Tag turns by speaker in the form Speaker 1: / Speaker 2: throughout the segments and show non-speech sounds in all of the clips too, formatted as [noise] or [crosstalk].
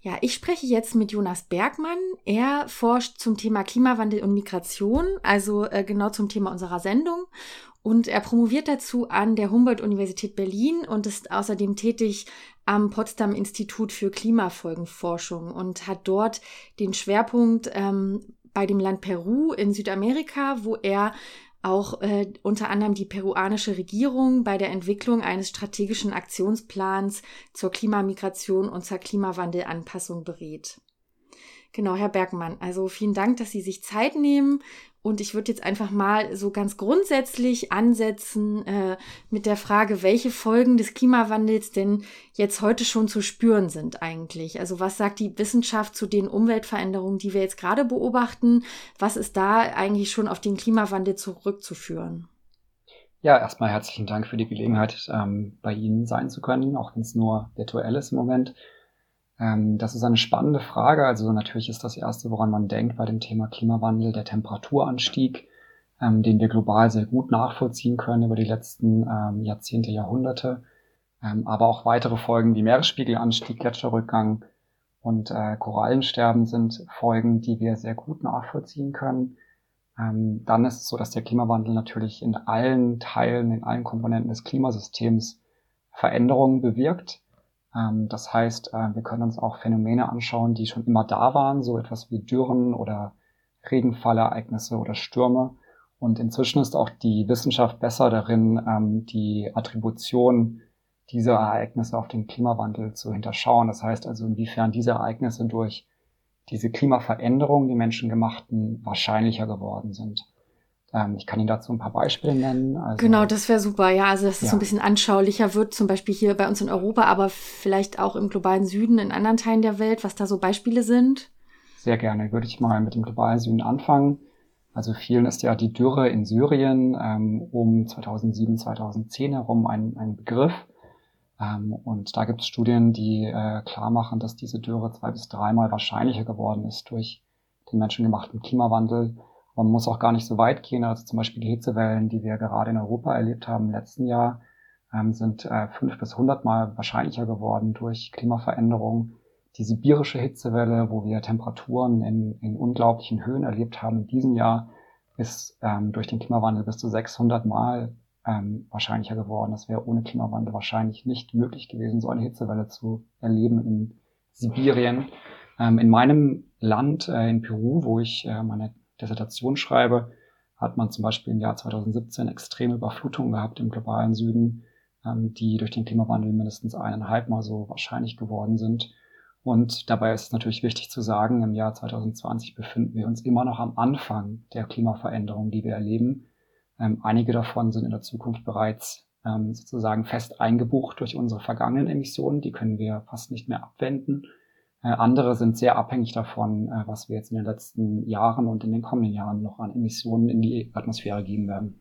Speaker 1: Ja, ich spreche jetzt mit Jonas Bergmann. Er forscht zum Thema Klimawandel und Migration, also äh, genau zum Thema unserer Sendung. Und er promoviert dazu an der Humboldt-Universität Berlin und ist außerdem tätig am Potsdam Institut für Klimafolgenforschung und hat dort den Schwerpunkt ähm, bei dem Land Peru in Südamerika, wo er auch äh, unter anderem die peruanische Regierung bei der Entwicklung eines strategischen Aktionsplans zur Klimamigration und zur Klimawandelanpassung berät. Genau, Herr Bergmann, also vielen Dank, dass Sie sich Zeit nehmen. Und ich würde jetzt einfach mal so ganz grundsätzlich ansetzen äh, mit der Frage, welche Folgen des Klimawandels denn jetzt heute schon zu spüren sind eigentlich. Also was sagt die Wissenschaft zu den Umweltveränderungen, die wir jetzt gerade beobachten? Was ist da eigentlich schon auf den Klimawandel zurückzuführen?
Speaker 2: Ja, erstmal herzlichen Dank für die Gelegenheit, ähm, bei Ihnen sein zu können, auch wenn es nur virtuell ist im Moment. Ähm, das ist eine spannende Frage. Also natürlich ist das Erste, woran man denkt bei dem Thema Klimawandel, der Temperaturanstieg, ähm, den wir global sehr gut nachvollziehen können über die letzten ähm, Jahrzehnte, Jahrhunderte. aber auch weitere Folgen wie Meeresspiegelanstieg, Gletscherrückgang und äh, Korallensterben sind Folgen, die wir sehr gut nachvollziehen können. dann ist es so, dass der Klimawandel natürlich in allen Teilen, in allen Komponenten des Klimasystems Veränderungen bewirkt. Ähm, das heißt, äh, wir können uns auch Phänomene anschauen, die schon immer da waren, so etwas wie Dürren oder Regenfallereignisse oder Stürme. Und inzwischen ist auch die Wissenschaft besser darin, ähm, die Attribution dieser Ereignisse auf den Klimawandel zu hinterschauen. Das heißt also, inwiefern diese Ereignisse durch diese Klimaveränderungen, die menschengemachten, wahrscheinlicher geworden sind. Ähm, ich kann Ihnen dazu ein paar Beispiele nennen.
Speaker 1: Also, genau, das wäre super. Ja, also dass es ja. so ein bisschen anschaulicher wird, zum Beispiel hier bei uns in Europa, aber vielleicht auch im globalen Süden, in anderen Teilen der Welt, was da so Beispiele sind.
Speaker 2: Sehr gerne. Würde ich mal mit dem globalen Süden anfangen. Also vielen ist ja die Dürre in Syrien ähm, um 2007, 2010 herum ein, ein Begriff. Ähm, und da gibt es Studien, die äh, klar machen, dass diese Dürre zwei bis dreimal wahrscheinlicher geworden ist durch den menschengemachten Klimawandel man muss auch gar nicht so weit gehen. Also zum Beispiel die Hitzewellen, die wir gerade in Europa erlebt haben im letzten Jahr, ähm, sind äh, fünf bis hundertmal wahrscheinlicher geworden durch Klimaveränderungen. Die sibirische Hitzewelle, wo wir Temperaturen in, in unglaublichen Höhen erlebt haben in diesem Jahr, ist ähm, durch den Klimawandel bis zu 600 Mal ähm, wahrscheinlicher geworden. Das wäre ohne Klimawandel wahrscheinlich nicht möglich gewesen, so eine Hitzewelle zu erleben in Sibirien. Ähm, in meinem Land, äh, in Peru, wo ich äh, meine Dissertation schreibe, hat man zum Beispiel im Jahr 2017 extreme Überflutungen gehabt im globalen Süden, ähm, die durch den Klimawandel mindestens eineinhalb Mal so wahrscheinlich geworden sind. Und dabei ist es natürlich wichtig zu sagen, im Jahr 2020 befinden wir uns immer noch am Anfang der Klimaveränderungen, die wir erleben. Ähm, einige davon sind in der Zukunft bereits ähm, sozusagen fest eingebucht durch unsere vergangenen Emissionen. Die können wir fast nicht mehr abwenden. Äh, andere sind sehr abhängig davon, äh, was wir jetzt in den letzten Jahren und in den kommenden Jahren noch an Emissionen in die Atmosphäre geben werden.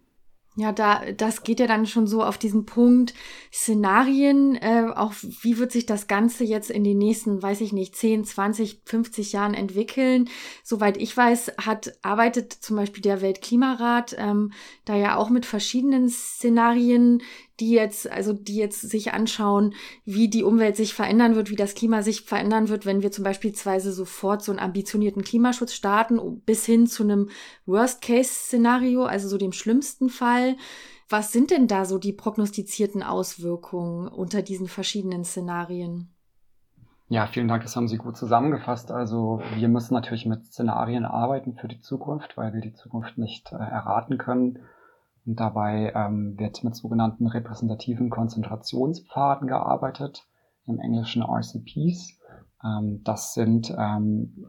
Speaker 1: Ja, da, das geht ja dann schon so auf diesen Punkt Szenarien, äh, auch wie wird sich das Ganze jetzt in den nächsten, weiß ich nicht, 10, 20, 50 Jahren entwickeln. Soweit ich weiß, hat, arbeitet zum Beispiel der Weltklimarat ähm, da ja auch mit verschiedenen Szenarien, die jetzt, also die jetzt sich anschauen, wie die Umwelt sich verändern wird, wie das Klima sich verändern wird, wenn wir zum Beispiel sofort so einen ambitionierten Klimaschutz starten, bis hin zu einem Worst-Case-Szenario, also so dem schlimmsten Fall. Was sind denn da so die prognostizierten Auswirkungen unter diesen verschiedenen Szenarien?
Speaker 2: Ja, vielen Dank, das haben Sie gut zusammengefasst. Also wir müssen natürlich mit Szenarien arbeiten für die Zukunft, weil wir die Zukunft nicht äh, erraten können. Und dabei ähm, wird mit sogenannten repräsentativen Konzentrationspfaden gearbeitet, im Englischen RCPs. Ähm, das sind ähm,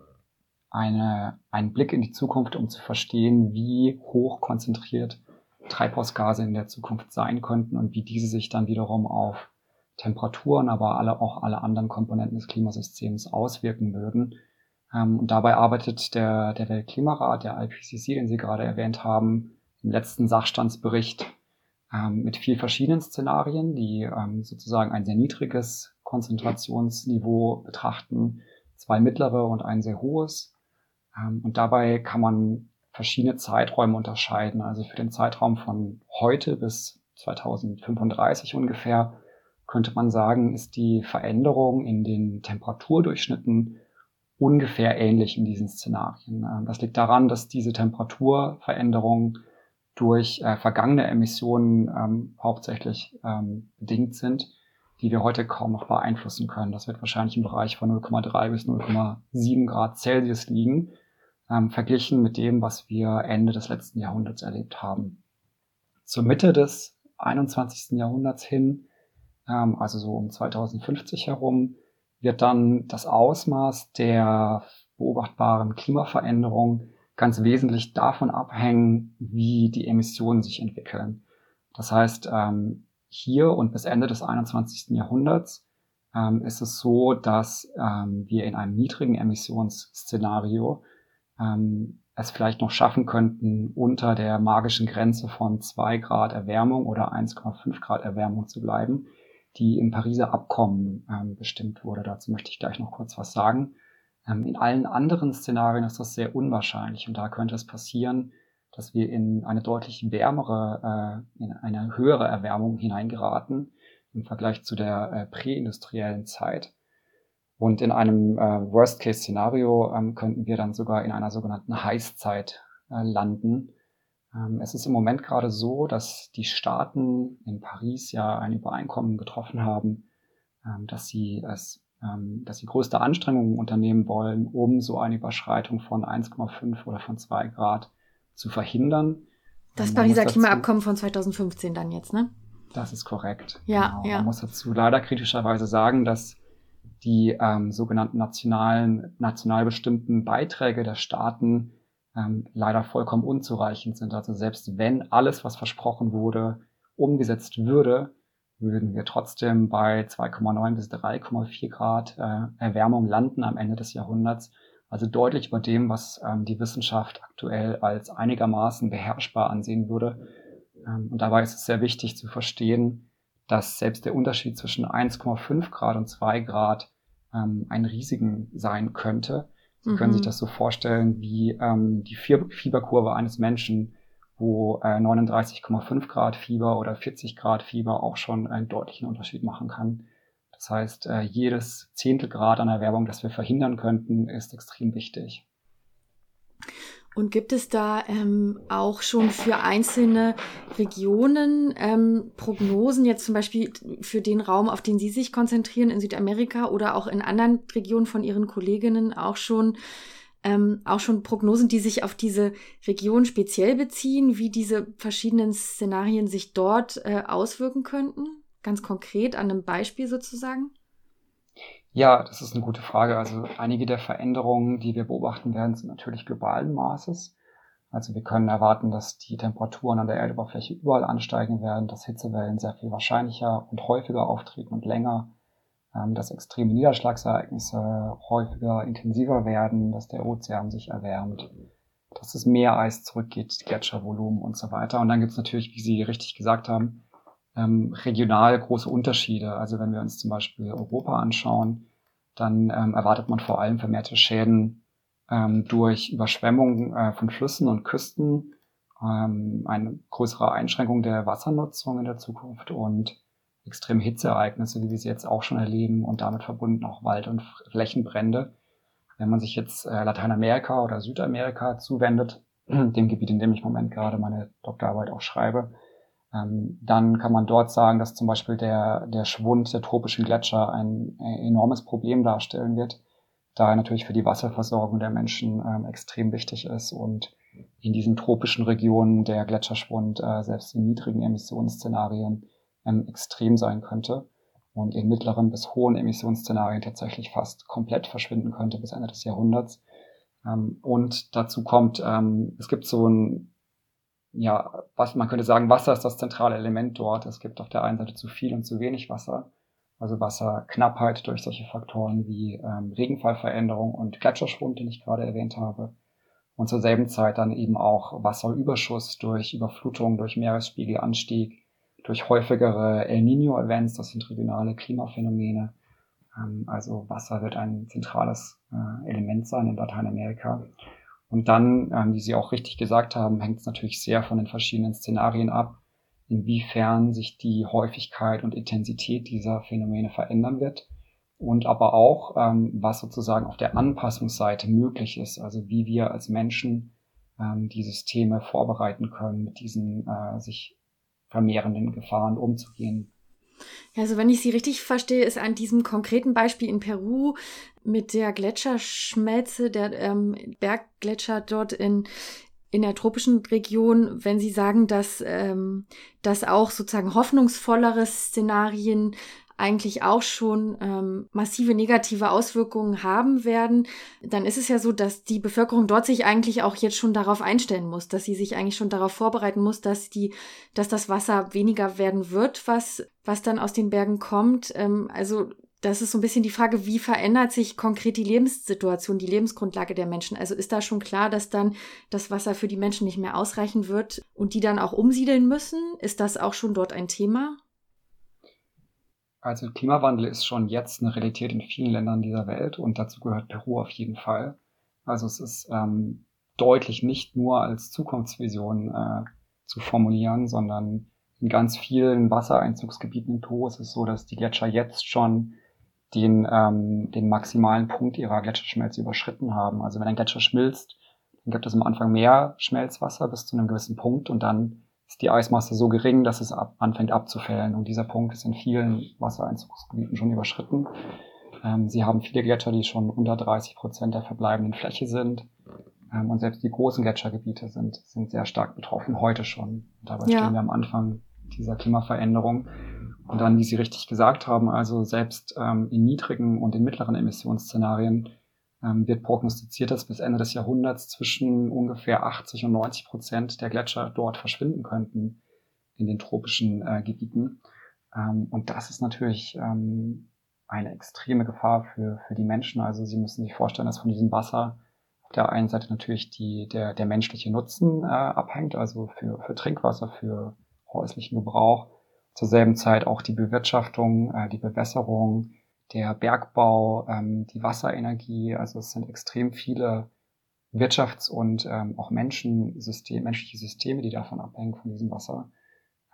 Speaker 2: eine, ein Blick in die Zukunft, um zu verstehen, wie hoch konzentriert Treibhausgase in der Zukunft sein könnten und wie diese sich dann wiederum auf Temperaturen, aber alle, auch alle anderen Komponenten des Klimasystems auswirken würden. Ähm, und dabei arbeitet der, der Weltklimarat, der IPCC, den Sie gerade erwähnt haben, im letzten Sachstandsbericht ähm, mit vier verschiedenen Szenarien, die ähm, sozusagen ein sehr niedriges Konzentrationsniveau betrachten, zwei mittlere und ein sehr hohes. Ähm, und dabei kann man verschiedene Zeiträume unterscheiden. Also für den Zeitraum von heute bis 2035 ungefähr könnte man sagen, ist die Veränderung in den Temperaturdurchschnitten ungefähr ähnlich in diesen Szenarien. Ähm, das liegt daran, dass diese Temperaturveränderungen durch äh, vergangene Emissionen ähm, hauptsächlich ähm, bedingt sind, die wir heute kaum noch beeinflussen können. Das wird wahrscheinlich im Bereich von 0,3 bis 0,7 Grad Celsius liegen, ähm, verglichen mit dem, was wir Ende des letzten Jahrhunderts erlebt haben. Zur Mitte des 21. Jahrhunderts hin, ähm, also so um 2050 herum, wird dann das Ausmaß der beobachtbaren Klimaveränderung ganz wesentlich davon abhängen, wie die Emissionen sich entwickeln. Das heißt, ähm, hier und bis Ende des 21. Jahrhunderts ähm, ist es so, dass ähm, wir in einem niedrigen Emissionsszenario ähm, es vielleicht noch schaffen könnten, unter der magischen Grenze von zwei Grad Erwärmung oder 1,5 Grad Erwärmung zu bleiben die im Pariser Abkommen ähm, bestimmt wurde. Dazu möchte ich gleich noch kurz was sagen. Ähm, in allen anderen Szenarien ist das sehr unwahrscheinlich und da könnte es passieren, dass wir in eine deutlich wärmere, äh, in eine höhere Erwärmung hineingeraten im Vergleich zu der äh, präindustriellen Zeit. Und in einem äh, Worst-Case-Szenario ähm, könnten wir dann sogar in einer sogenannten Heißzeit landen, ähm, es ist im Moment gerade so, dass die Staaten in Paris ja ein Übereinkommen getroffen haben, dass sie es dass sie größte Anstrengungen unternehmen wollen, um so eine Überschreitung von 1,5 oder von 2 Grad zu verhindern.
Speaker 1: Das Pariser Klimaabkommen von 2015 dann jetzt, ne?
Speaker 2: Das ist korrekt.
Speaker 1: Ja, genau.
Speaker 2: ja. Man muss dazu leider kritischerweise sagen, dass die ähm, sogenannten nationalen, national bestimmten Beiträge der Staaten ähm, leider vollkommen unzureichend sind. Also selbst wenn alles, was versprochen wurde, umgesetzt würde, würden wir trotzdem bei 2,9 bis 3,4 Grad äh, Erwärmung landen am Ende des Jahrhunderts. Also deutlich über dem, was ähm, die Wissenschaft aktuell als einigermaßen beherrschbar ansehen würde. Ähm, und dabei ist es sehr wichtig zu verstehen, dass selbst der Unterschied zwischen 1,5 Grad und 2 Grad ähm, ein riesigen sein könnte. Sie mhm. können sich mhm. das so vorstellen wie ähm, die Fieberkurve eines Menschen, wo äh, 39,5 Grad Fieber oder 40 Grad Fieber auch schon einen deutlichen Unterschied machen kann. Das heißt, äh, jedes Zehntelgrad an Erwärmung, das wir verhindern könnten, ist extrem wichtig.
Speaker 1: Und gibt es da ähm, auch schon für einzelne Regionen ähm, Prognosen, jetzt zum Beispiel für den Raum, auf den Sie sich konzentrieren in Südamerika oder auch in anderen Regionen von Ihren Kolleginnen auch schon, ähm, auch schon Prognosen, die sich auf diese Region speziell beziehen, wie diese verschiedenen Szenarien sich dort äh, auswirken könnten? Ganz konkret an einem Beispiel sozusagen?
Speaker 2: Ja, das ist eine gute Frage. Also einige der Veränderungen, die wir beobachten werden, sind natürlich globalen Maßes. Also wir können erwarten, dass die Temperaturen an der Erdoberfläche überall ansteigen werden, dass Hitzewellen sehr viel wahrscheinlicher und häufiger auftreten und länger, dass extreme Niederschlagsereignisse häufiger, intensiver werden, dass der Ozean sich erwärmt, dass das Meereis zurückgeht, Gletschervolumen und so weiter. Und dann gibt es natürlich, wie Sie richtig gesagt haben, ähm, regional große Unterschiede. Also wenn wir uns zum Beispiel Europa anschauen, dann ähm, erwartet man vor allem vermehrte Schäden ähm, durch Überschwemmungen äh, von Flüssen und Küsten, ähm, eine größere Einschränkung der Wassernutzung in der Zukunft und extreme Hitzeereignisse, wie wir sie jetzt auch schon erleben und damit verbunden auch Wald- und Flächenbrände. Wenn man sich jetzt äh, Lateinamerika oder Südamerika zuwendet, [clears throat] dem Gebiet, in dem ich im Moment gerade meine Doktorarbeit auch schreibe, ähm, dann kann man dort sagen, dass zum Beispiel der, der Schwund der tropischen Gletscher ein, ein enormes Problem darstellen wird, da er natürlich für die Wasserversorgung der Menschen ähm, extrem wichtig ist und in diesen tropischen Regionen der Gletscherschwund äh, selbst in niedrigen Emissionsszenarien ähm, extrem sein könnte und in mittleren bis hohen Emissionsszenarien tatsächlich fast komplett verschwinden könnte bis Ende des Jahrhunderts. Ähm, und dazu kommt, ähm, es gibt so ein ja, was man könnte sagen, Wasser ist das zentrale Element dort. Es gibt auf der einen Seite zu viel und zu wenig Wasser. Also Wasserknappheit durch solche Faktoren wie ähm, Regenfallveränderung und Gletscherschwund, den ich gerade erwähnt habe. Und zur selben Zeit dann eben auch Wasserüberschuss durch Überflutung, durch Meeresspiegelanstieg, durch häufigere El Nino-Events, das sind regionale Klimaphänomene. Ähm, also Wasser wird ein zentrales äh, Element sein in Lateinamerika. Und dann, ähm, wie Sie auch richtig gesagt haben, hängt es natürlich sehr von den verschiedenen Szenarien ab, inwiefern sich die Häufigkeit und Intensität dieser Phänomene verändern wird und aber auch, ähm, was sozusagen auf der Anpassungsseite möglich ist, also wie wir als Menschen die Systeme vorbereiten können, mit diesen äh, sich vermehrenden Gefahren umzugehen.
Speaker 1: Also wenn ich Sie richtig verstehe, ist an diesem konkreten Beispiel in Peru mit der Gletscherschmelze, der ähm, Berggletscher dort in, in der tropischen Region, wenn Sie sagen, dass, ähm, dass auch sozusagen hoffnungsvollere Szenarien eigentlich auch schon ähm, massive negative Auswirkungen haben werden, dann ist es ja so, dass die Bevölkerung dort sich eigentlich auch jetzt schon darauf einstellen muss, dass sie sich eigentlich schon darauf vorbereiten muss, dass die, dass das Wasser weniger werden wird, was, was dann aus den Bergen kommt. Ähm, also das ist so ein bisschen die Frage, wie verändert sich konkret die Lebenssituation, die Lebensgrundlage der Menschen? Also ist da schon klar, dass dann das Wasser für die Menschen nicht mehr ausreichen wird und die dann auch umsiedeln müssen? Ist das auch schon dort ein Thema?
Speaker 2: Also Klimawandel ist schon jetzt eine Realität in vielen Ländern dieser Welt und dazu gehört Peru auf jeden Fall. Also es ist ähm, deutlich nicht nur als Zukunftsvision äh, zu formulieren, sondern in ganz vielen Wassereinzugsgebieten in Peru ist es so, dass die Gletscher jetzt schon den, ähm, den maximalen Punkt ihrer Gletscherschmelze überschritten haben. Also wenn ein Gletscher schmilzt, dann gibt es am Anfang mehr Schmelzwasser bis zu einem gewissen Punkt und dann ist die Eismasse so gering, dass es ab, anfängt abzufällen. Und dieser Punkt ist in vielen Wassereinzugsgebieten schon überschritten. Ähm, sie haben viele Gletscher, die schon unter 30 Prozent der verbleibenden Fläche sind. Ähm, und selbst die großen Gletschergebiete sind, sind sehr stark betroffen, heute schon. Und dabei ja. stehen wir am Anfang dieser Klimaveränderung. Und dann, wie Sie richtig gesagt haben, also selbst ähm, in niedrigen und in mittleren Emissionsszenarien wird prognostiziert, dass bis Ende des Jahrhunderts zwischen ungefähr 80 und 90 Prozent der Gletscher dort verschwinden könnten in den tropischen äh, Gebieten. Ähm, und das ist natürlich ähm, eine extreme Gefahr für, für die Menschen. Also Sie müssen sich vorstellen, dass von diesem Wasser auf der einen Seite natürlich die, der, der menschliche Nutzen äh, abhängt, also für, für Trinkwasser, für häuslichen Gebrauch zur selben Zeit auch die Bewirtschaftung, äh, die Bewässerung, der Bergbau, ähm, die Wasserenergie. Also es sind extrem viele Wirtschafts- und ähm, auch Menschensystem, menschliche Systeme, die davon abhängen, von diesem Wasser.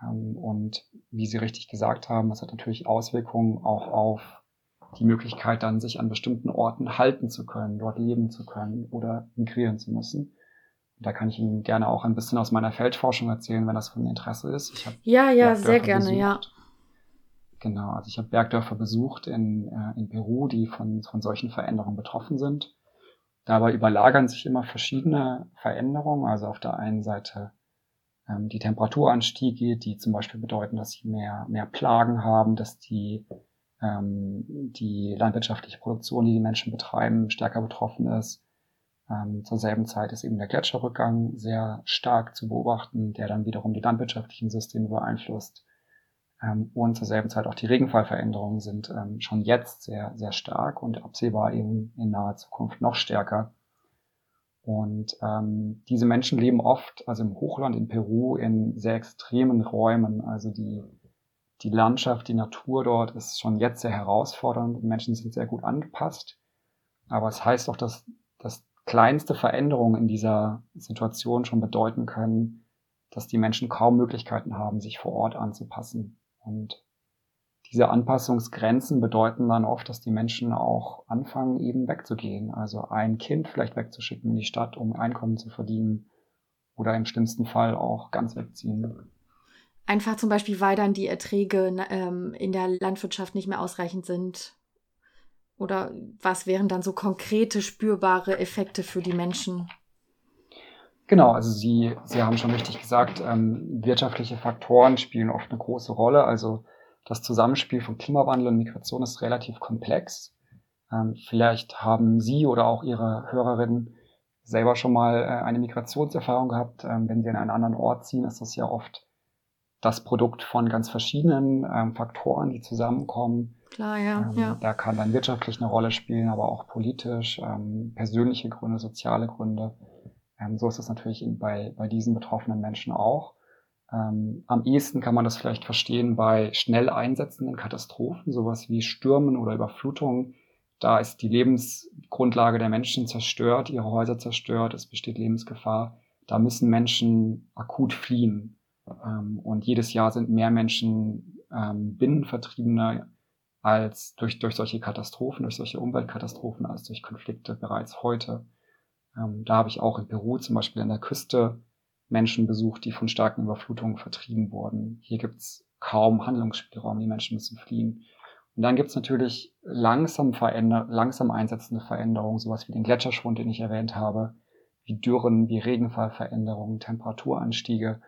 Speaker 2: Ähm, und wie Sie richtig gesagt haben, das hat natürlich Auswirkungen auch auf die Möglichkeit, dann sich an bestimmten Orten halten zu können, dort leben zu können oder migrieren zu müssen. Da kann ich Ihnen gerne auch ein bisschen aus meiner Feldforschung erzählen, wenn das von Interesse ist.
Speaker 1: ja, ja, sehr gerne, besucht. ja.
Speaker 2: Genau, also ich habe Bergdörfer besucht in, äh, in Peru, die von, von solchen Veränderungen betroffen sind. Dabei überlagern sich immer verschiedene Veränderungen. Also auf der einen Seite ähm, die Temperaturanstiege, die zum Beispiel bedeuten, dass sie mehr, mehr Plagen haben, dass die, ähm, die landwirtschaftliche Produktion, die die Menschen betreiben, stärker betroffen ist. Ähm, zur selben Zeit ist eben der Gletscherrückgang sehr stark zu beobachten, der dann wiederum die landwirtschaftlichen Systeme beeinflusst. Ähm, und zur selben Zeit auch die Regenfallveränderungen sind ähm, schon jetzt sehr, sehr stark und absehbar eben in naher Zukunft noch stärker. Und ähm, diese Menschen leben oft, also im Hochland in Peru, in sehr extremen Räumen. Also die, die Landschaft, die Natur dort ist schon jetzt sehr herausfordernd. Die Menschen sind sehr gut angepasst. Aber es heißt auch, dass, dass kleinste Veränderungen in dieser Situation schon bedeuten können, dass die Menschen kaum Möglichkeiten haben, sich vor Ort anzupassen. Und diese Anpassungsgrenzen bedeuten dann oft, dass die Menschen auch anfangen, eben wegzugehen. Also ein Kind vielleicht wegzuschicken in die Stadt, um Einkommen zu verdienen oder im schlimmsten Fall auch ganz wegziehen.
Speaker 1: Einfach zum Beispiel, weil dann die Erträge ähm, in der Landwirtschaft nicht mehr ausreichend sind oder was wären dann so konkrete, spürbare Effekte für die Menschen?
Speaker 2: Genau, also Sie, Sie haben schon richtig gesagt, ähm, wirtschaftliche Faktoren spielen oft eine große Rolle. Also das Zusammenspiel von Klimawandel und Migration ist relativ komplex. Ähm, vielleicht haben Sie oder auch Ihre Hörerinnen selber schon mal äh, eine Migrationserfahrung gehabt. Ähm, wenn Sie an einen anderen Ort ziehen, ist das ja oft das Produkt von ganz verschiedenen ähm, Faktoren, die zusammenkommen.
Speaker 1: Klar, ja, ähm, ja.
Speaker 2: Da kann dann wirtschaftlich eine Rolle spielen, aber auch politisch, ähm, persönliche Gründe, soziale Gründe. Ähm, so ist es natürlich bei, bei diesen betroffenen Menschen auch. Ähm, am ehesten kann man das vielleicht verstehen bei schnell einsetzenden Katastrophen, sowas wie Stürmen oder Überflutungen. Da ist die Lebensgrundlage der Menschen zerstört, ihre Häuser zerstört, es besteht Lebensgefahr. Da müssen Menschen akut fliehen. Ähm, und jedes Jahr sind mehr Menschen ähm, Binnenvertriebene als durch, durch solche Katastrophen, durch solche Umweltkatastrophen, als durch Konflikte bereits heute. Ähm, da habe ich auch in Peru zum Beispiel an der Küste Menschen besucht, die von starken Überflutungen vertrieben wurden. Hier gibt's kaum Handlungsspielraum, die Menschen müssen fliehen. Und dann gibt's natürlich langsam, veränder langsam einsetzende Veränderungen, sowas wie den Gletscherschwund, den ich erwähnt habe, wie Dürren, wie Regenfallveränderungen, Temperaturanstiege.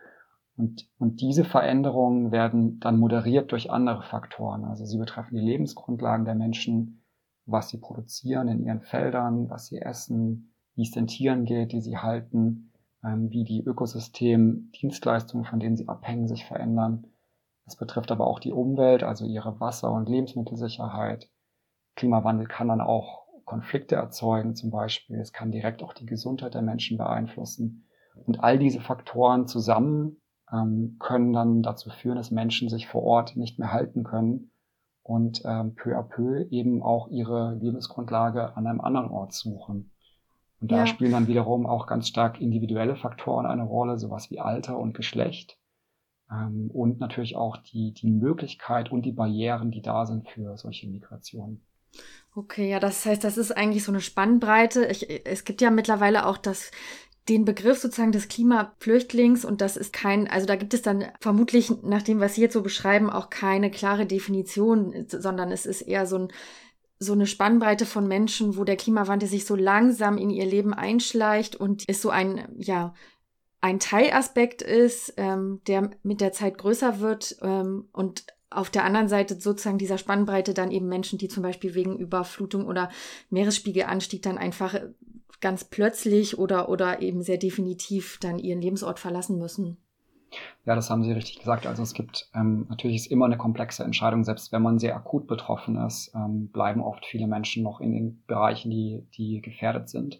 Speaker 2: Und, und diese Veränderungen werden dann moderiert durch andere Faktoren. Also sie betreffen die Lebensgrundlagen der Menschen, was sie produzieren in ihren Feldern, was sie essen, wie es den Tieren geht, die sie halten, ähm, wie die Ökosystemdienstleistungen, von denen sie abhängen, sich verändern. Es betrifft aber auch die Umwelt, also ihre Wasser- und Lebensmittelsicherheit. Klimawandel kann dann auch Konflikte erzeugen zum Beispiel. Es kann direkt auch die Gesundheit der Menschen beeinflussen. Und all diese Faktoren zusammen ähm, können dann dazu führen, dass Menschen sich vor Ort nicht mehr halten können und ähm, peu à peu eben auch ihre Lebensgrundlage an einem anderen Ort suchen. Und da ja. spielen dann wiederum auch ganz stark individuelle Faktoren eine Rolle, sowas wie Alter und Geschlecht. Ähm, und natürlich auch die, die Möglichkeit und die Barrieren, die da sind für solche Migrationen.
Speaker 1: Okay, ja, das heißt, das ist eigentlich so eine Spannbreite. Ich, es gibt ja mittlerweile auch das den Begriff sozusagen des Klimaflüchtlings und das ist kein, also da gibt es dann vermutlich nach dem, was Sie jetzt so beschreiben, auch keine klare Definition, sondern es ist eher so ein so eine Spannbreite von Menschen, wo der Klimawandel sich so langsam in ihr Leben einschleicht und ist so ein, ja, ein Teilaspekt ist, ähm, der mit der Zeit größer wird ähm, und auf der anderen Seite sozusagen dieser Spannbreite dann eben Menschen, die zum Beispiel wegen Überflutung oder Meeresspiegelanstieg dann einfach ganz plötzlich oder, oder eben sehr definitiv dann ihren Lebensort verlassen müssen.
Speaker 2: Ja, das haben Sie richtig gesagt. Also es gibt ähm, natürlich ist immer eine komplexe Entscheidung, selbst wenn man sehr akut betroffen ist, ähm, bleiben oft viele Menschen noch in den Bereichen, die, die gefährdet sind.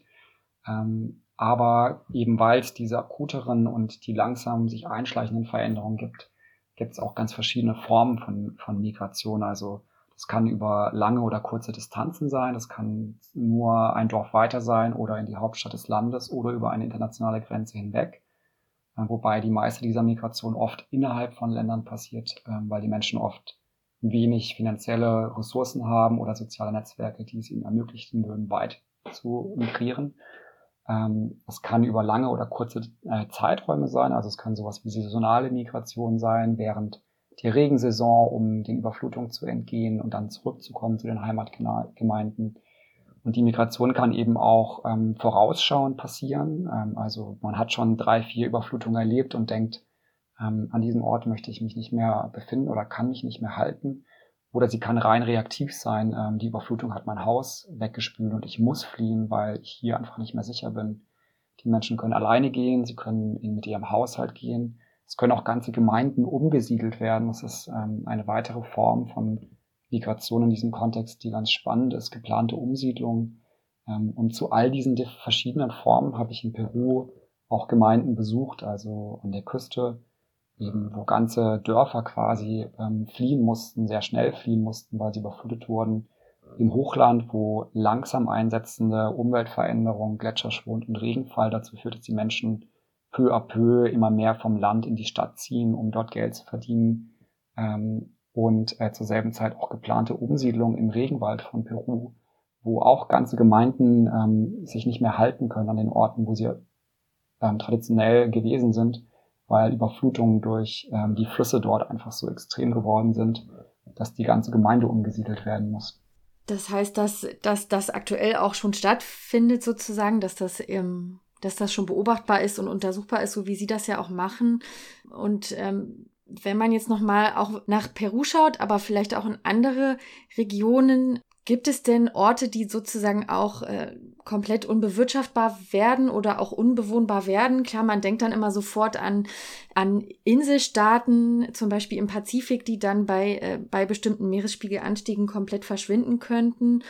Speaker 2: Ähm, aber eben weil es diese akuteren und die langsam sich einschleichenden Veränderungen gibt, gibt es auch ganz verschiedene Formen von, von Migration. Also das kann über lange oder kurze Distanzen sein, das kann nur ein Dorf weiter sein oder in die Hauptstadt des Landes oder über eine internationale Grenze hinweg. Wobei die meiste dieser Migration oft innerhalb von Ländern passiert, ähm, weil die Menschen oft wenig finanzielle Ressourcen haben oder soziale Netzwerke, die es ihnen ermöglichen würden, weit zu migrieren. Ähm, es kann über lange oder kurze äh, Zeiträume sein, also es kann sowas wie saisonale Migration sein, während die Regensaison, um den Überflutungen zu entgehen und dann zurückzukommen zu den Heimatgemeinden. Und die Migration kann eben auch ähm, vorausschauend passieren. Ähm, also man hat schon drei, vier Überflutungen erlebt und denkt, ähm, an diesem Ort möchte ich mich nicht mehr befinden oder kann mich nicht mehr halten. Oder sie kann rein reaktiv sein. Ähm, die Überflutung hat mein Haus weggespült und ich muss fliehen, weil ich hier einfach nicht mehr sicher bin. Die Menschen können alleine gehen, sie können mit ihrem Haushalt gehen. Es können auch ganze Gemeinden umgesiedelt werden. Das ist ähm, eine weitere Form von Migration in diesem Kontext, die ganz spannend ist, geplante Umsiedlung. Ähm, und zu all diesen verschiedenen Formen habe ich in Peru auch Gemeinden besucht, also an der Küste, eben wo ganze Dörfer quasi ähm, fliehen mussten, sehr schnell fliehen mussten, weil sie überflutet wurden. Im Hochland, wo langsam einsetzende Umweltveränderungen, Gletscherschwund und Regenfall dazu führt, dass die Menschen peu à peu immer mehr vom Land in die Stadt ziehen, um dort Geld zu verdienen. Ähm, und äh, zur selben Zeit auch geplante Umsiedlung im Regenwald von Peru, wo auch ganze Gemeinden ähm, sich nicht mehr halten können an den Orten, wo sie ähm, traditionell gewesen sind, weil Überflutungen durch ähm, die Flüsse dort einfach so extrem geworden sind, dass die ganze Gemeinde umgesiedelt werden muss.
Speaker 1: Das heißt, dass, dass das aktuell auch schon stattfindet, sozusagen, dass das, ähm, dass das schon beobachtbar ist und untersuchbar ist, so wie Sie das ja auch machen. Und ähm, wenn man jetzt nochmal auch nach Peru schaut, aber vielleicht auch in andere Regionen, gibt es denn Orte, die sozusagen auch äh, komplett unbewirtschaftbar werden oder auch unbewohnbar werden? Klar, man denkt dann immer sofort an, an Inselstaaten, zum Beispiel im Pazifik, die dann bei, äh, bei bestimmten Meeresspiegelanstiegen komplett verschwinden könnten.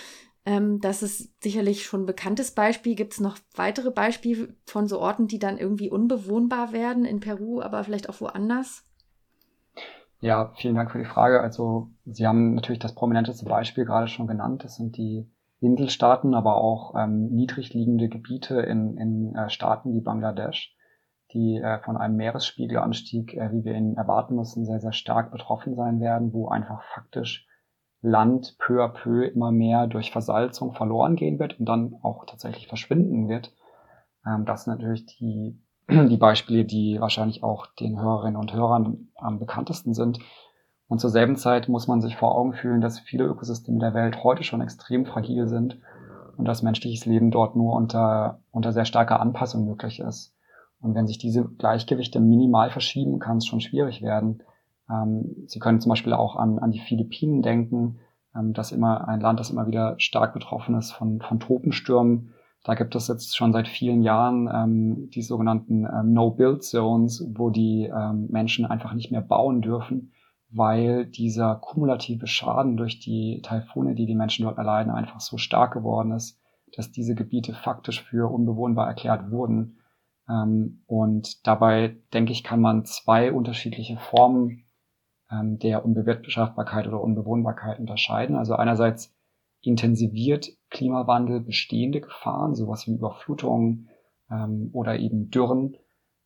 Speaker 1: Ähm, das ist sicherlich schon ein bekanntes Beispiel. Gibt es noch weitere Beispiele von so Orten, die dann irgendwie unbewohnbar werden in Peru, aber vielleicht auch woanders?
Speaker 2: Ja, vielen Dank für die Frage. Also Sie haben natürlich das prominenteste Beispiel gerade schon genannt. Das sind die Inselstaaten, aber auch ähm, niedrig liegende Gebiete in, in äh, Staaten wie Bangladesch, die äh, von einem Meeresspiegelanstieg, äh, wie wir ihn erwarten müssen, sehr, sehr stark betroffen sein werden, wo einfach faktisch Land peu à peu immer mehr durch Versalzung verloren gehen wird und dann auch tatsächlich verschwinden wird. Ähm, das sind natürlich die, die Beispiele, die wahrscheinlich auch den Hörerinnen und Hörern am bekanntesten sind. Und zur selben Zeit muss man sich vor Augen fühlen, dass viele Ökosysteme der Welt heute schon extrem fragil sind und dass menschliches Leben dort nur unter, unter sehr starker Anpassung möglich ist. Und wenn sich diese Gleichgewichte minimal verschieben, kann es schon schwierig werden. Ähm, Sie können zum Beispiel auch an, an die Philippinen denken, ähm, das immer ein Land, das immer wieder stark betroffen ist von, von Tropenstürmen. Da gibt es jetzt schon seit vielen Jahren ähm, die sogenannten ähm, No-Build-Zones, wo die ähm, Menschen einfach nicht mehr bauen dürfen, weil dieser kumulative Schaden durch die Taifune, die die Menschen dort erleiden, einfach so stark geworden ist, dass diese Gebiete faktisch für unbewohnbar erklärt wurden. Ähm, und dabei, denke ich, kann man zwei unterschiedliche Formen ähm, der Unbewirtschaftbarkeit oder Unbewohnbarkeit unterscheiden. Also einerseits intensiviert Klimawandel bestehende Gefahren, sowas wie Überflutungen ähm, oder eben Dürren.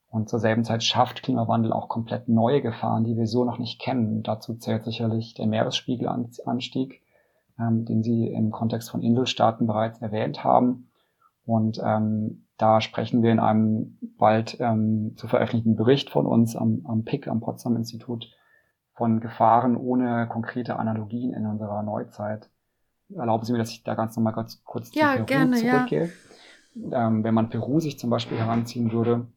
Speaker 2: Und zur selben Zeit schafft Klimawandel auch komplett neue Gefahren, die wir so noch nicht kennen. Dazu zählt sicherlich der Meeresspiegelanstieg, ähm, den Sie im Kontext von Inselstaaten bereits erwähnt haben. Und ähm, da sprechen wir in einem bald ähm, zu veröffentlichten Bericht von uns am, am PIC, am Potsdam Institut, von Gefahren ohne konkrete Analogien in unserer Neuzeit. Erlauben Sie mir, dass ich da ganz nochmal ganz kurz
Speaker 1: ja, zu Peru gerne, zurückgehe.
Speaker 2: Ja. Ähm, wenn man Peru sich zum Beispiel heranziehen würde,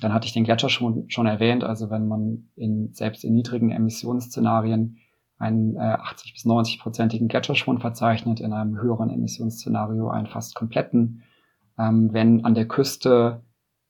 Speaker 2: dann hatte ich den Gletscher schon, schon erwähnt. Also wenn man in, selbst in niedrigen Emissionsszenarien einen äh, 80 bis 90 prozentigen Gletscherschwund verzeichnet, in einem höheren Emissionsszenario einen fast kompletten. Ähm, wenn an der Küste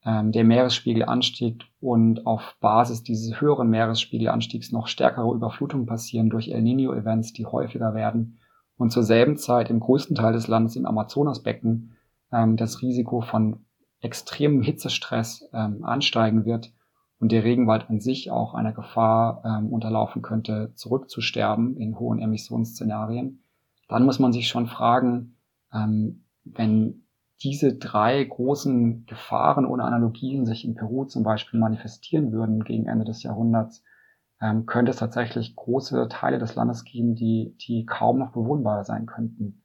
Speaker 2: ähm, der Meeresspiegel anstieg und auf Basis dieses höheren Meeresspiegelanstiegs noch stärkere Überflutungen passieren durch El Nino-Events, die häufiger werden und zur selben Zeit im größten Teil des Landes im Amazonasbecken ähm, das Risiko von extremem Hitzestress ähm, ansteigen wird und der Regenwald an sich auch einer Gefahr ähm, unterlaufen könnte, zurückzusterben in hohen Emissionsszenarien, dann muss man sich schon fragen, ähm, wenn diese drei großen Gefahren ohne Analogien sich in Peru zum Beispiel manifestieren würden gegen Ende des Jahrhunderts, ähm, könnte es tatsächlich große Teile des Landes geben, die, die kaum noch bewohnbar sein könnten.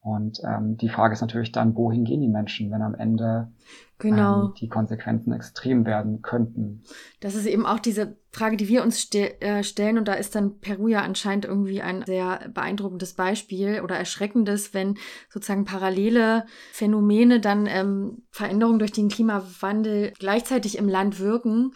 Speaker 2: Und ähm, die Frage ist natürlich dann, wohin gehen die Menschen, wenn am Ende genau. ähm, die Konsequenzen extrem werden könnten?
Speaker 1: Das ist eben auch diese Frage, die wir uns ste äh, stellen. Und da ist dann Peru ja anscheinend irgendwie ein sehr beeindruckendes Beispiel oder erschreckendes, wenn sozusagen parallele Phänomene dann ähm, Veränderungen durch den Klimawandel gleichzeitig im Land wirken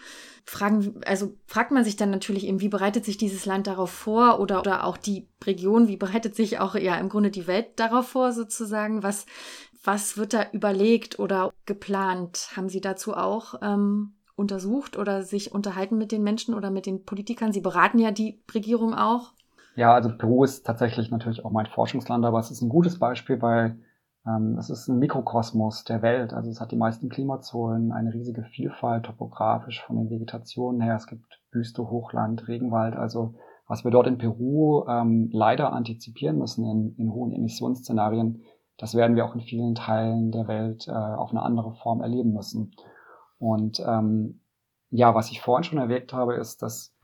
Speaker 1: fragen, also fragt man sich dann natürlich eben, wie bereitet sich dieses Land darauf vor oder, oder auch die Region, wie bereitet sich auch ja im Grunde die Welt darauf vor sozusagen? Was, was wird da überlegt oder geplant? Haben Sie dazu auch ähm, untersucht oder sich unterhalten mit den Menschen oder mit den Politikern? Sie beraten ja die Regierung auch.
Speaker 2: Ja, also Peru ist tatsächlich natürlich auch mein Forschungsland, aber es ist ein gutes Beispiel, weil ähm, es ist ein Mikrokosmos der Welt. Also es hat die meisten Klimazonen, eine riesige Vielfalt topografisch von den Vegetationen her. Es gibt Wüste, Hochland, Regenwald. Also was wir dort in Peru ähm, leider antizipieren müssen in, in, hohen Emissionsszenarien, das werden wir auch in vielen Teilen der Welt äh, auf eine andere Form erleben müssen. Und ähm, ja, was ich vorhin schon erwähnt habe, ist, dass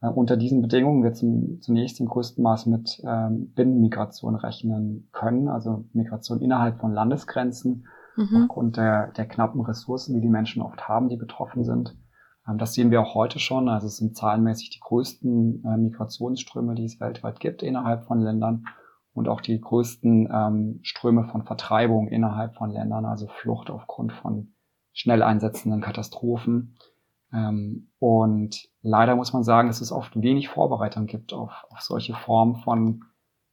Speaker 2: äh, unter diesen Bedingungen wir zum, zunächst im größten Maß mit ähm, Binnenmigration rechnen können, also Migration innerhalb von Landesgrenzen, mhm. aufgrund der, der knappen Ressourcen, die die Menschen oft haben, die betroffen sind. Ähm, das sehen wir auch heute schon. Also es sind zahlenmäßig die größten äh, Migrationsströme, die es weltweit gibt innerhalb von Ländern und auch die größten ähm, Ströme von Vertreibung innerhalb von Ländern, also Flucht aufgrund von schnell einsetzenden Katastrophen. Ähm, und leider muss man sagen, dass es oft wenig Vorbereitung gibt auf, auf solche Formen von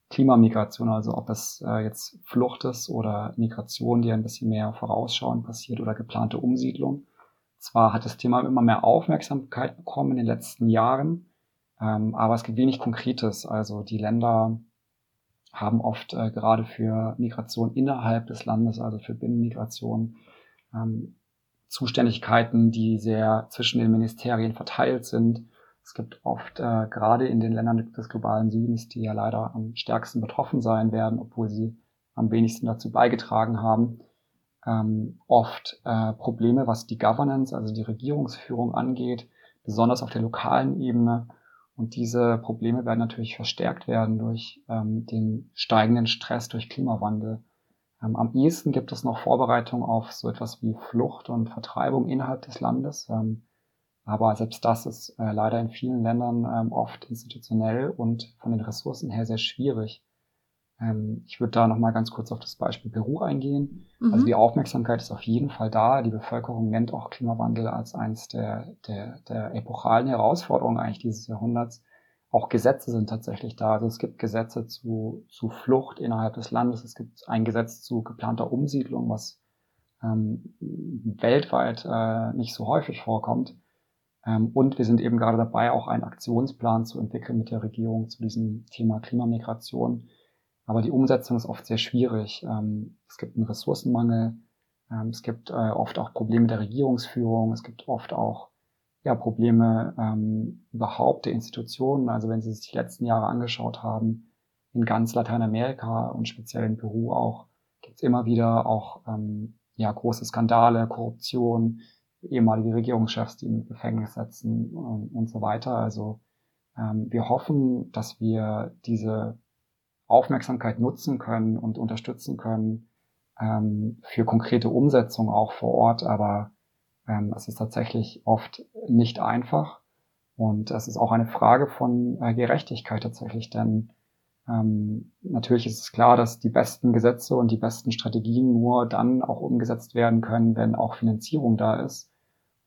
Speaker 2: Klimamigration, also ob es äh, jetzt Flucht ist oder Migration, die ein bisschen mehr vorausschauend passiert oder geplante Umsiedlung. Zwar hat das Thema immer mehr Aufmerksamkeit bekommen in den letzten Jahren, ähm, aber es gibt wenig Konkretes. Also die Länder haben oft äh, gerade für Migration innerhalb des Landes, also für Binnenmigration, ähm, Zuständigkeiten, die sehr zwischen den Ministerien verteilt sind. Es gibt oft, äh, gerade in den Ländern des globalen Südens, die ja leider am stärksten betroffen sein werden, obwohl sie am wenigsten dazu beigetragen haben, ähm, oft äh, Probleme, was die Governance, also die Regierungsführung angeht, besonders auf der lokalen Ebene. Und diese Probleme werden natürlich verstärkt werden durch ähm, den steigenden Stress durch Klimawandel. Ähm, am ehesten gibt es noch Vorbereitungen auf so etwas wie Flucht und Vertreibung innerhalb des Landes. Ähm, aber selbst das ist äh, leider in vielen Ländern ähm, oft institutionell und von den Ressourcen her sehr schwierig. Ich würde da nochmal ganz kurz auf das Beispiel Peru eingehen. Mhm. Also die Aufmerksamkeit ist auf jeden Fall da. Die Bevölkerung nennt auch Klimawandel als eines der, der, der epochalen Herausforderungen eigentlich dieses Jahrhunderts. Auch Gesetze sind tatsächlich da. Also es gibt Gesetze zu, zu Flucht innerhalb des Landes. Es gibt ein Gesetz zu geplanter Umsiedlung, was ähm, weltweit äh, nicht so häufig vorkommt. Ähm, und wir sind eben gerade dabei, auch einen Aktionsplan zu entwickeln mit der Regierung zu diesem Thema Klimamigration aber die Umsetzung ist oft sehr schwierig. Ähm, es gibt einen Ressourcenmangel, ähm, es gibt äh, oft auch Probleme der Regierungsführung, es gibt oft auch ja, Probleme ähm, überhaupt der Institutionen. Also wenn Sie sich die letzten Jahre angeschaut haben, in ganz Lateinamerika und speziell in Peru auch, gibt es immer wieder auch ähm, ja, große Skandale, Korruption, ehemalige Regierungschefs, die im Gefängnis setzen und, und so weiter. Also ähm, wir hoffen, dass wir diese Aufmerksamkeit nutzen können und unterstützen können ähm, für konkrete Umsetzung auch vor Ort. Aber ähm, es ist tatsächlich oft nicht einfach. Und es ist auch eine Frage von äh, Gerechtigkeit tatsächlich, denn ähm, natürlich ist es klar, dass die besten Gesetze und die besten Strategien nur dann auch umgesetzt werden können, wenn auch Finanzierung da ist.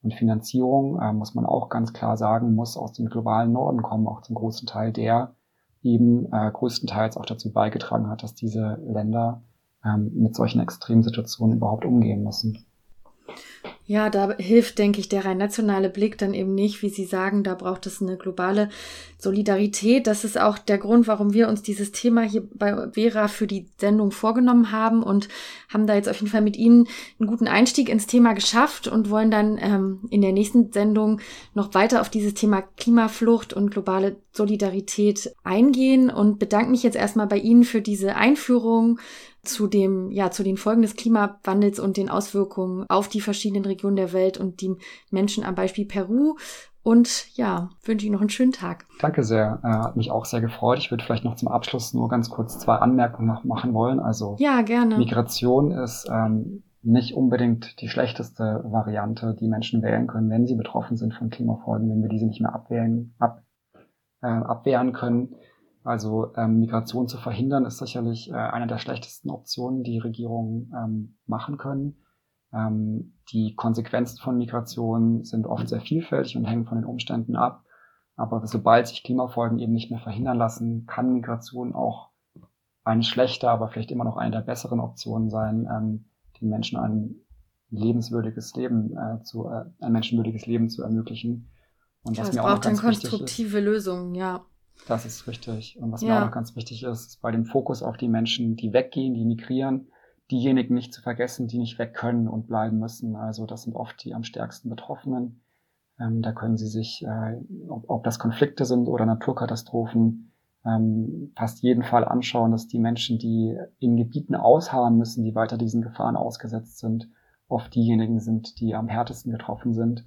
Speaker 2: Und Finanzierung, äh, muss man auch ganz klar sagen, muss aus dem globalen Norden kommen, auch zum großen Teil der, eben äh, größtenteils auch dazu beigetragen hat, dass diese Länder ähm, mit solchen extremen Situationen überhaupt umgehen müssen.
Speaker 1: Ja, da hilft, denke ich, der rein nationale Blick dann eben nicht, wie Sie sagen, da braucht es eine globale Solidarität. Das ist auch der Grund, warum wir uns dieses Thema hier bei Vera für die Sendung vorgenommen haben und haben da jetzt auf jeden Fall mit Ihnen einen guten Einstieg ins Thema geschafft und wollen dann ähm, in der nächsten Sendung noch weiter auf dieses Thema Klimaflucht und globale Solidarität eingehen und bedanke mich jetzt erstmal bei Ihnen für diese Einführung zu dem, ja, zu den Folgen des Klimawandels und den Auswirkungen auf die verschiedenen Regionen der Welt und die Menschen am Beispiel Peru. Und ja, wünsche Ihnen noch einen schönen Tag.
Speaker 2: Danke sehr. Äh, hat mich auch sehr gefreut. Ich würde vielleicht noch zum Abschluss nur ganz kurz zwei Anmerkungen noch machen wollen. Also
Speaker 1: ja, gerne.
Speaker 2: Migration ist ähm, nicht unbedingt die schlechteste Variante, die Menschen wählen können, wenn sie betroffen sind von Klimafolgen, wenn wir diese nicht mehr abwehren, ab, äh, abwehren können. Also ähm, Migration zu verhindern ist sicherlich äh, eine der schlechtesten Optionen, die Regierungen ähm, machen können. Ähm, die Konsequenzen von Migration sind oft sehr vielfältig und hängen von den Umständen ab. Aber sobald sich Klimafolgen eben nicht mehr verhindern lassen, kann Migration auch eine schlechte, aber vielleicht immer noch eine der besseren Optionen sein, ähm, den Menschen ein lebenswürdiges Leben äh, zu, äh, ein menschenwürdiges Leben zu ermöglichen.
Speaker 1: Und ja, was mir auch noch ganz konstruktive Lösungen, ja.
Speaker 2: Das ist richtig. Und was ja. mir auch noch ganz wichtig ist, ist bei dem Fokus auf die Menschen, die weggehen, die migrieren, diejenigen nicht zu vergessen, die nicht weg können und bleiben müssen. Also das sind oft die am stärksten Betroffenen. Ähm, da können Sie sich, äh, ob, ob, das Konflikte sind oder Naturkatastrophen, ähm, fast jeden Fall anschauen, dass die Menschen, die in Gebieten ausharren müssen, die weiter diesen Gefahren ausgesetzt sind, oft diejenigen sind, die am härtesten getroffen sind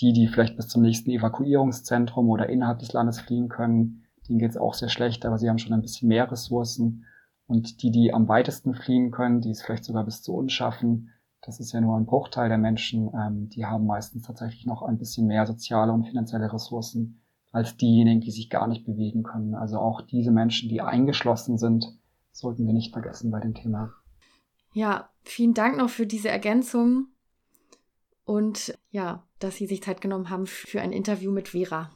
Speaker 2: die, die vielleicht bis zum nächsten Evakuierungszentrum oder innerhalb des Landes fliehen können, denen geht es auch sehr schlecht, aber sie haben schon ein bisschen mehr Ressourcen. Und die, die am weitesten fliehen können, die es vielleicht sogar bis zu uns schaffen, das ist ja nur ein Bruchteil der Menschen, ähm, die haben meistens tatsächlich noch ein bisschen mehr soziale und finanzielle Ressourcen als diejenigen, die sich gar nicht bewegen können. Also auch diese Menschen, die eingeschlossen sind, sollten wir nicht vergessen bei dem Thema.
Speaker 1: Ja, vielen Dank noch für diese Ergänzung und ja, dass Sie sich Zeit genommen haben für ein Interview mit Vera.